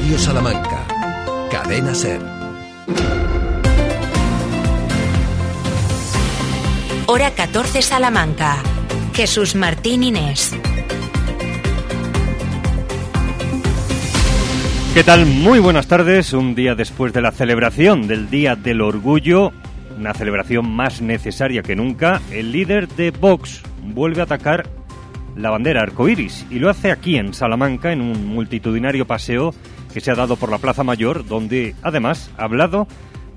Radio Salamanca. Cadena Ser. Hora 14 Salamanca. Jesús Martín Inés. ¿Qué tal? Muy buenas tardes. Un día después de la celebración del Día del Orgullo, una celebración más necesaria que nunca, el líder de Vox vuelve a atacar la bandera arcoíris y lo hace aquí en Salamanca en un multitudinario paseo que se ha dado por la Plaza Mayor, donde además ha hablado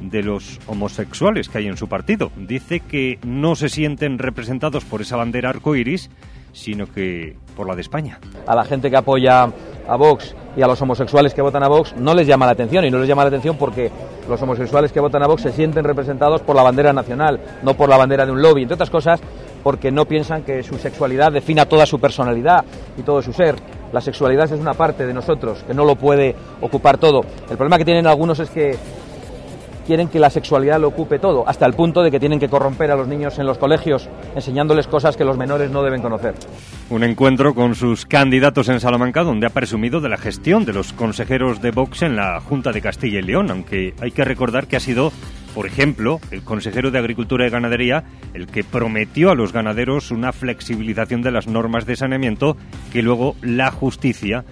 de los homosexuales que hay en su partido. Dice que no se sienten representados por esa bandera arcoíris, sino que por la de España. A la gente que apoya a Vox y a los homosexuales que votan a Vox no les llama la atención y no les llama la atención porque los homosexuales que votan a Vox se sienten representados por la bandera nacional, no por la bandera de un lobby, entre otras cosas porque no piensan que su sexualidad defina toda su personalidad y todo su ser. La sexualidad es una parte de nosotros que no lo puede ocupar todo. El problema que tienen algunos es que quieren que la sexualidad lo ocupe todo, hasta el punto de que tienen que corromper a los niños en los colegios enseñándoles cosas que los menores no deben conocer. Un encuentro con sus candidatos en Salamanca donde ha presumido de la gestión de los consejeros de Vox en la Junta de Castilla y León, aunque hay que recordar que ha sido por ejemplo, el consejero de Agricultura y Ganadería, el que prometió a los ganaderos una flexibilización de las normas de saneamiento que luego la justicia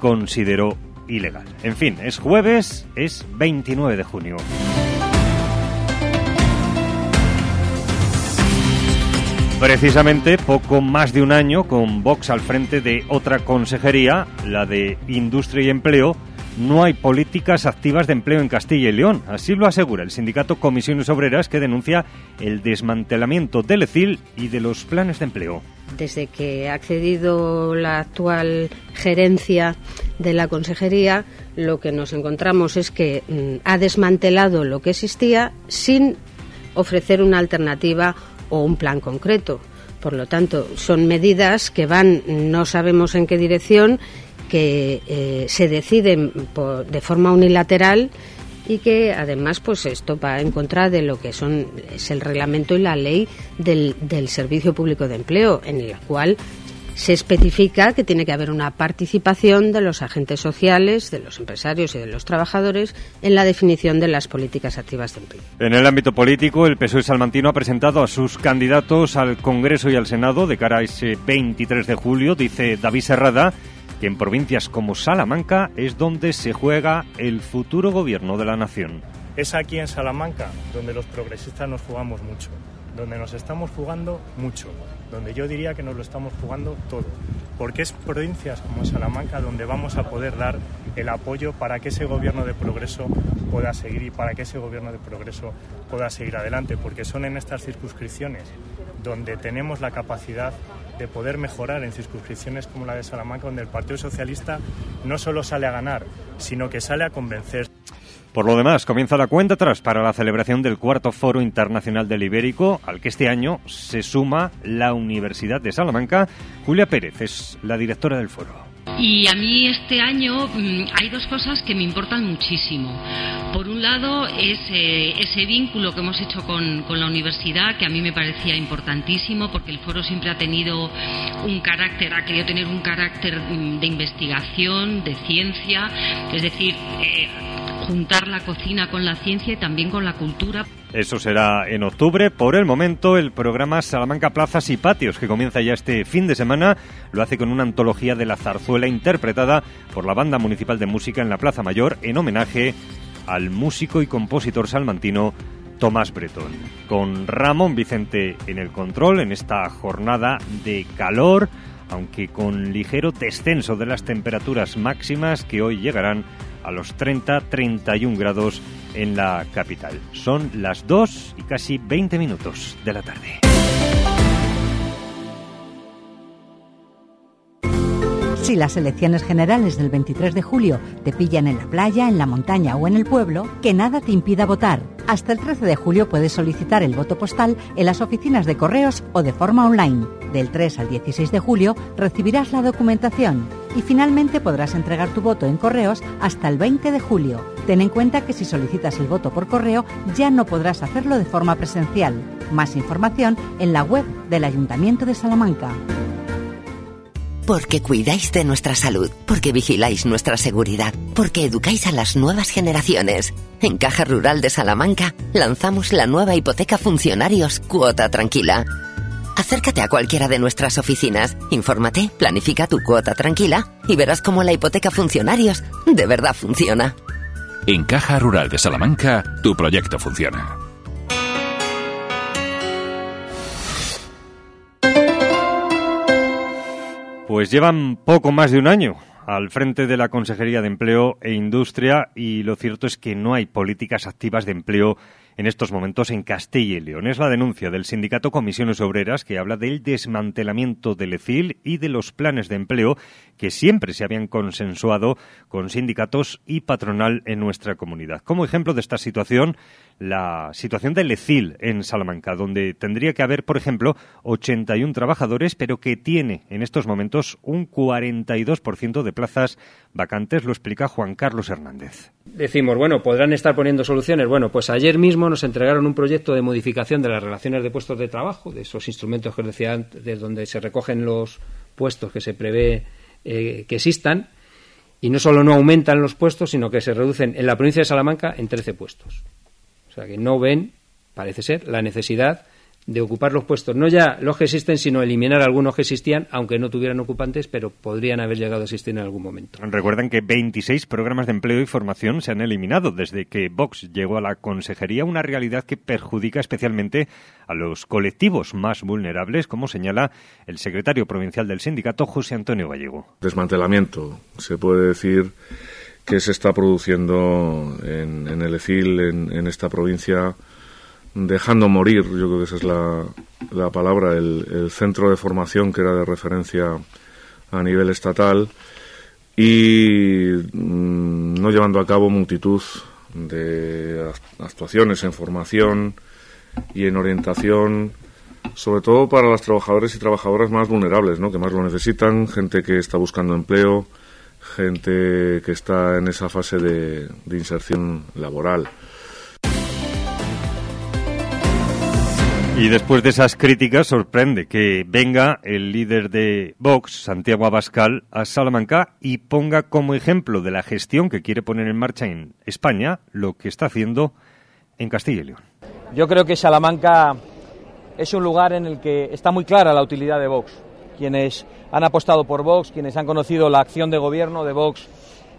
consideró ilegal. En fin, es jueves, es 29 de junio. Precisamente poco más de un año con Vox al frente de otra consejería, la de Industria y Empleo, no hay políticas activas de empleo en Castilla y León. Así lo asegura el sindicato Comisiones Obreras que denuncia el desmantelamiento del ECIL y de los planes de empleo. Desde que ha accedido la actual gerencia de la consejería, lo que nos encontramos es que mm, ha desmantelado lo que existía sin ofrecer una alternativa o un plan concreto. Por lo tanto, son medidas que van, no sabemos en qué dirección, que eh, se deciden de forma unilateral y que además pues esto va en contra de lo que son es el reglamento y la ley del, del servicio público de empleo en la cual se especifica que tiene que haber una participación de los agentes sociales, de los empresarios y de los trabajadores en la definición de las políticas activas de empleo. En el ámbito político, el PSOE salmantino ha presentado a sus candidatos al Congreso y al Senado de cara a ese 23 de julio, dice David Serrada, que en provincias como Salamanca es donde se juega el futuro gobierno de la nación. Es aquí en Salamanca donde los progresistas nos jugamos mucho donde nos estamos jugando mucho, donde yo diría que nos lo estamos jugando todo, porque es provincias como Salamanca donde vamos a poder dar el apoyo para que ese gobierno de progreso pueda seguir y para que ese gobierno de progreso pueda seguir adelante, porque son en estas circunscripciones donde tenemos la capacidad de poder mejorar en circunscripciones como la de Salamanca, donde el Partido Socialista no solo sale a ganar, sino que sale a convencer. Por lo demás, comienza la cuenta atrás para la celebración del cuarto Foro Internacional del Ibérico, al que este año se suma la Universidad de Salamanca. Julia Pérez es la directora del foro. Y a mí este año mm, hay dos cosas que me importan muchísimo. Por un lado, es ese vínculo que hemos hecho con, con, la universidad, que a mí me parecía importantísimo, porque el foro siempre ha tenido un carácter, ha querido tener un carácter mm, de investigación, de ciencia, es decir, eh, juntar la cocina con la ciencia y también con la cultura. Eso será en octubre. Por el momento, el programa Salamanca Plazas y Patios, que comienza ya este fin de semana, lo hace con una antología de la zarzuela interpretada por la Banda Municipal de Música en la Plaza Mayor en homenaje al músico y compositor salmantino Tomás Bretón. Con Ramón Vicente en el control en esta jornada de calor, aunque con ligero descenso de las temperaturas máximas que hoy llegarán a los 30-31 grados en la capital. Son las 2 y casi 20 minutos de la tarde. Si las elecciones generales del 23 de julio te pillan en la playa, en la montaña o en el pueblo, que nada te impida votar. Hasta el 13 de julio puedes solicitar el voto postal en las oficinas de correos o de forma online. Del 3 al 16 de julio recibirás la documentación y finalmente podrás entregar tu voto en correos hasta el 20 de julio. Ten en cuenta que si solicitas el voto por correo ya no podrás hacerlo de forma presencial. Más información en la web del Ayuntamiento de Salamanca. Porque cuidáis de nuestra salud, porque vigiláis nuestra seguridad, porque educáis a las nuevas generaciones. En Caja Rural de Salamanca lanzamos la nueva hipoteca funcionarios Cuota Tranquila. Acércate a cualquiera de nuestras oficinas, infórmate, planifica tu cuota tranquila y verás cómo la hipoteca funcionarios de verdad funciona. En Caja Rural de Salamanca, tu proyecto funciona. Pues llevan poco más de un año al frente de la Consejería de Empleo e Industria y lo cierto es que no hay políticas activas de empleo en estos momentos en Castilla y León. Es la denuncia del sindicato Comisiones Obreras que habla del desmantelamiento del EFIL y de los planes de empleo que siempre se habían consensuado con sindicatos y patronal en nuestra comunidad. Como ejemplo de esta situación, la situación del ECIL en Salamanca, donde tendría que haber, por ejemplo, 81 trabajadores, pero que tiene en estos momentos un 42% de plazas vacantes, lo explica Juan Carlos Hernández. Decimos, bueno, podrán estar poniendo soluciones. Bueno, pues ayer mismo nos entregaron un proyecto de modificación de las relaciones de puestos de trabajo, de esos instrumentos que os decía antes, donde se recogen los puestos que se prevé eh, que existan, y no solo no aumentan los puestos, sino que se reducen en la provincia de Salamanca en 13 puestos. O sea que no ven, parece ser, la necesidad de ocupar los puestos, no ya los que existen, sino eliminar algunos que existían, aunque no tuvieran ocupantes, pero podrían haber llegado a existir en algún momento. Recuerden que 26 programas de empleo y formación se han eliminado desde que Vox llegó a la consejería, una realidad que perjudica especialmente a los colectivos más vulnerables, como señala el secretario provincial del sindicato, José Antonio Gallego. Desmantelamiento, se puede decir que se está produciendo en, el EFIL, en, esta provincia, dejando morir, yo creo que esa es la, palabra, el, centro de formación que era de referencia a nivel estatal y mm, no llevando a cabo multitud de actuaciones en formación y en orientación, sobre todo para los trabajadores y trabajadoras más vulnerables, ¿no? que más lo necesitan, gente que está buscando empleo, gente que está en esa fase de, inserción laboral. Y después de esas críticas, sorprende que venga el líder de Vox, Santiago Abascal, a Salamanca y ponga como ejemplo de la gestión que quiere poner en marcha en España lo que está haciendo en Castilla y León. Yo creo que Salamanca es un lugar en el que está muy clara la utilidad de Vox quienes han apostado por Vox, quienes han conocido la acción de gobierno de Vox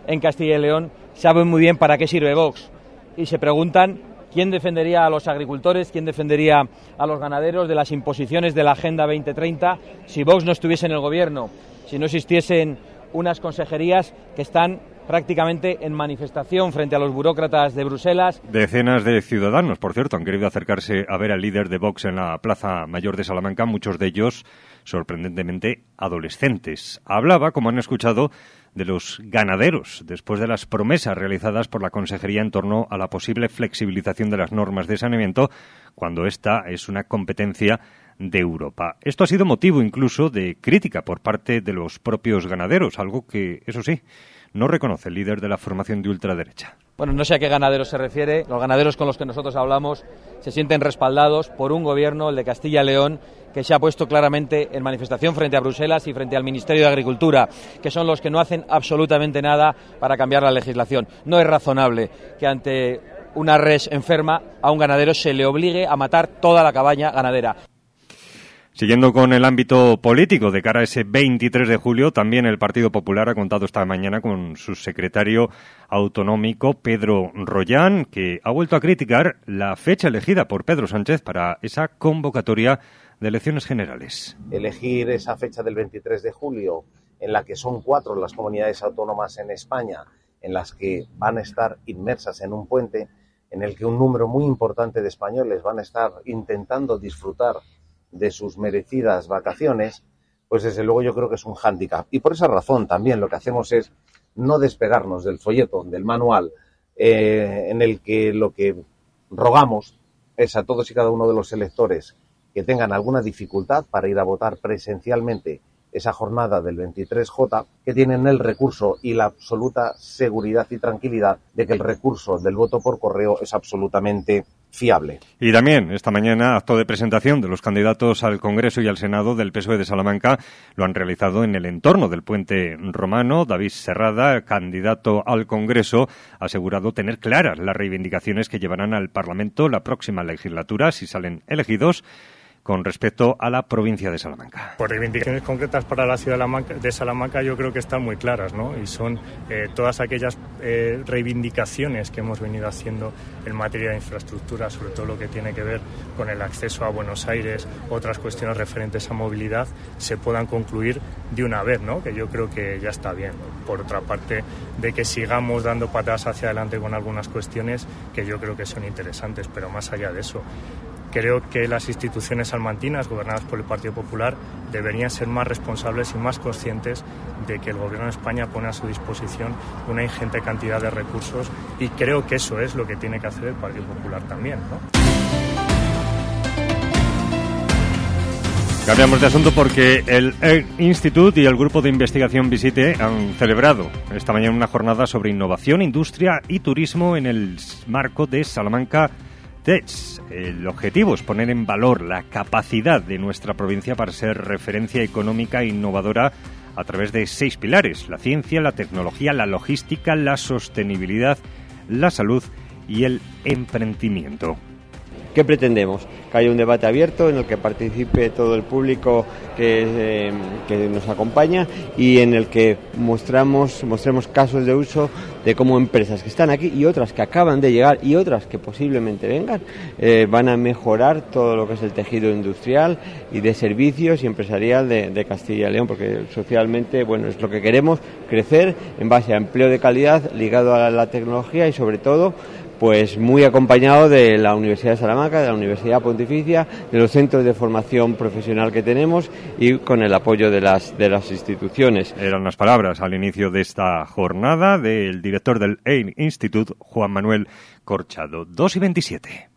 en Castilla y León, saben muy bien para qué sirve Vox. Y se preguntan quién defendería a los agricultores, quién defendería a los ganaderos de las imposiciones de la Agenda 2030 si Vox no estuviese en el gobierno, si no existiesen unas consejerías que están prácticamente en manifestación frente a los burócratas de Bruselas. Decenas de ciudadanos, por cierto, han querido acercarse a ver al líder de Vox en la Plaza Mayor de Salamanca, muchos de ellos sorprendentemente adolescentes. Hablaba, como han escuchado, de los ganaderos, después de las promesas realizadas por la Consejería en torno a la posible flexibilización de las normas de saneamiento, cuando esta es una competencia de Europa. Esto ha sido motivo incluso de crítica por parte de los propios ganaderos, algo que, eso sí, no reconoce el líder de la formación de ultraderecha. Bueno, no sé a qué ganaderos se refiere. Los ganaderos con los que nosotros hablamos se sienten respaldados por un gobierno, el de Castilla y León, que se ha puesto claramente en manifestación frente a Bruselas y frente al Ministerio de Agricultura, que son los que no hacen absolutamente nada para cambiar la legislación. No es razonable que ante una res enferma a un ganadero se le obligue a matar toda la cabaña ganadera. Siguiendo con el ámbito político, de cara a ese 23 de julio, también el Partido Popular ha contado esta mañana con su secretario autonómico, Pedro Rollán, que ha vuelto a criticar la fecha elegida por Pedro Sánchez para esa convocatoria de elecciones generales. Elegir esa fecha del 23 de julio, en la que son cuatro las comunidades autónomas en España, en las que van a estar inmersas en un puente, en el que un número muy importante de españoles van a estar intentando disfrutar de sus merecidas vacaciones, pues desde luego yo creo que es un hándicap. Y por esa razón también lo que hacemos es no despegarnos del folleto, del manual, eh, en el que lo que rogamos es a todos y cada uno de los electores que tengan alguna dificultad para ir a votar presencialmente esa jornada del 23J, que tienen el recurso y la absoluta seguridad y tranquilidad de que el recurso del voto por correo es absolutamente fiable. Y también esta mañana acto de presentación de los candidatos al Congreso y al Senado del PSOE de Salamanca lo han realizado en el entorno del puente romano. David Serrada, candidato al Congreso, ha asegurado tener claras las reivindicaciones que llevarán al Parlamento la próxima legislatura si salen elegidos con respecto a la provincia de Salamanca. Por reivindicaciones concretas para la ciudad de Salamanca yo creo que están muy claras, ¿no? Y son eh, todas aquellas eh, reivindicaciones que hemos venido haciendo en materia de infraestructura, sobre todo lo que tiene que ver con el acceso a Buenos Aires, otras cuestiones referentes a movilidad, se puedan concluir de una vez, ¿no? Que yo creo que ya está bien. Por otra parte, de que sigamos dando patadas hacia adelante con algunas cuestiones que yo creo que son interesantes, pero más allá de eso, Creo que las instituciones salmantinas, gobernadas por el Partido Popular, deberían ser más responsables y más conscientes de que el Gobierno de España pone a su disposición una ingente cantidad de recursos y creo que eso es lo que tiene que hacer el Partido Popular también. Cambiamos de asunto porque el Institute y el grupo de investigación Visite han celebrado esta mañana una jornada sobre innovación, industria y turismo en el marco de Salamanca el objetivo es poner en valor la capacidad de nuestra provincia para ser referencia económica innovadora a través de seis pilares, la ciencia, la tecnología, la logística, la sostenibilidad, la salud y el emprendimiento. ¿Qué pretendemos? Que haya un debate abierto en el que participe todo el público que, eh, nos acompaña y en el que mostramos, mostremos casos de uso de cómo empresas que están aquí y otras que acaban de llegar y otras que posiblemente vengan eh, van a mejorar todo lo que es el tejido industrial y de servicios y empresarial de, Castilla y León, porque socialmente, bueno, es lo que queremos, crecer en base a empleo de calidad ligado a la tecnología y sobre todo pues muy acompañado de la Universidad de Salamanca, de la Universidad Pontificia, de los centros de formación profesional que tenemos y con el apoyo de las, de las instituciones. Eran las palabras al inicio de esta jornada del director del AIN Institute, Juan Manuel Corchado. 2 y 27.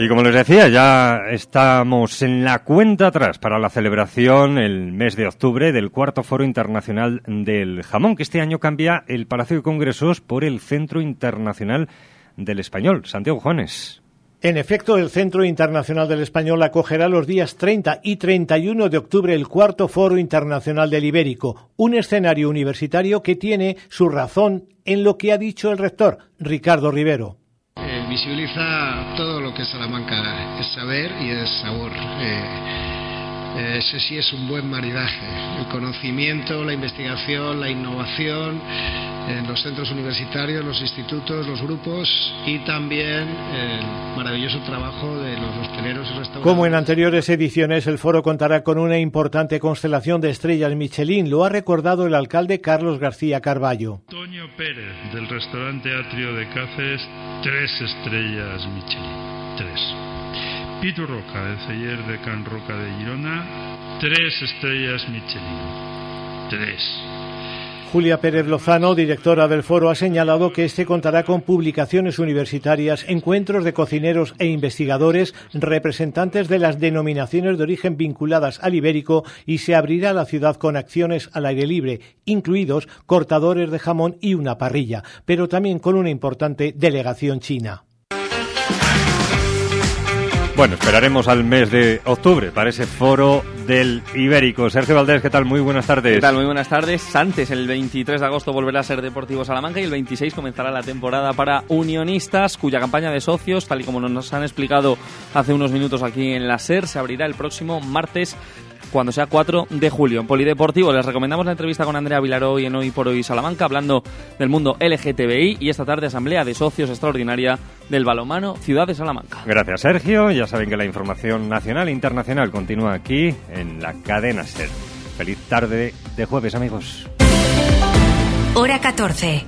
Y como les decía, ya estamos en la cuenta atrás para la celebración el mes de octubre del cuarto Foro Internacional del Jamón, que este año cambia el Palacio de Congresos por el Centro Internacional del Español. Santiago Juanes. En efecto, el Centro Internacional del Español acogerá los días 30 y 31 de octubre el cuarto Foro Internacional del Ibérico, un escenario universitario que tiene su razón en lo que ha dicho el rector, Ricardo Rivero visibiliza todo lo que Salamanca es saber y es sabor. Eh, eh, ese sí es un buen maridaje. El conocimiento, la investigación, la innovación en los centros universitarios, los institutos, los grupos y también el maravilloso trabajo de los hosteleros y restaurantes. Como en anteriores ediciones, el foro contará con una importante constelación de estrellas Michelin. Lo ha recordado el alcalde Carlos García Carballo. Antonio Pérez, del restaurante Atrio de Cáceres, tres estrellas Michelin. Tres. Pitu Roca, de celler de Can Roca de Girona, tres estrellas Michelin. Tres. Julia Pérez Lozano, directora del foro, ha señalado que este contará con publicaciones universitarias, encuentros de cocineros e investigadores, representantes de las denominaciones de origen vinculadas al ibérico y se abrirá la ciudad con acciones al aire libre, incluidos cortadores de jamón y una parrilla, pero también con una importante delegación china. Bueno, esperaremos al mes de octubre para ese foro del Ibérico. Sergio Valdés, ¿qué tal? Muy buenas tardes. ¿Qué tal? Muy buenas tardes. Antes, el 23 de agosto volverá a ser Deportivo Salamanca y el 26 comenzará la temporada para Unionistas, cuya campaña de socios, tal y como nos han explicado hace unos minutos aquí en la SER, se abrirá el próximo martes cuando sea 4 de julio. En Polideportivo les recomendamos la entrevista con Andrea Vilaró y en Hoy por Hoy Salamanca, hablando del mundo LGTBI y esta tarde Asamblea de Socios Extraordinaria del Balomano Ciudad de Salamanca. Gracias, Sergio. Ya saben que la información nacional e internacional continúa aquí en la cadena SER. Feliz tarde de jueves, amigos. Hora 14.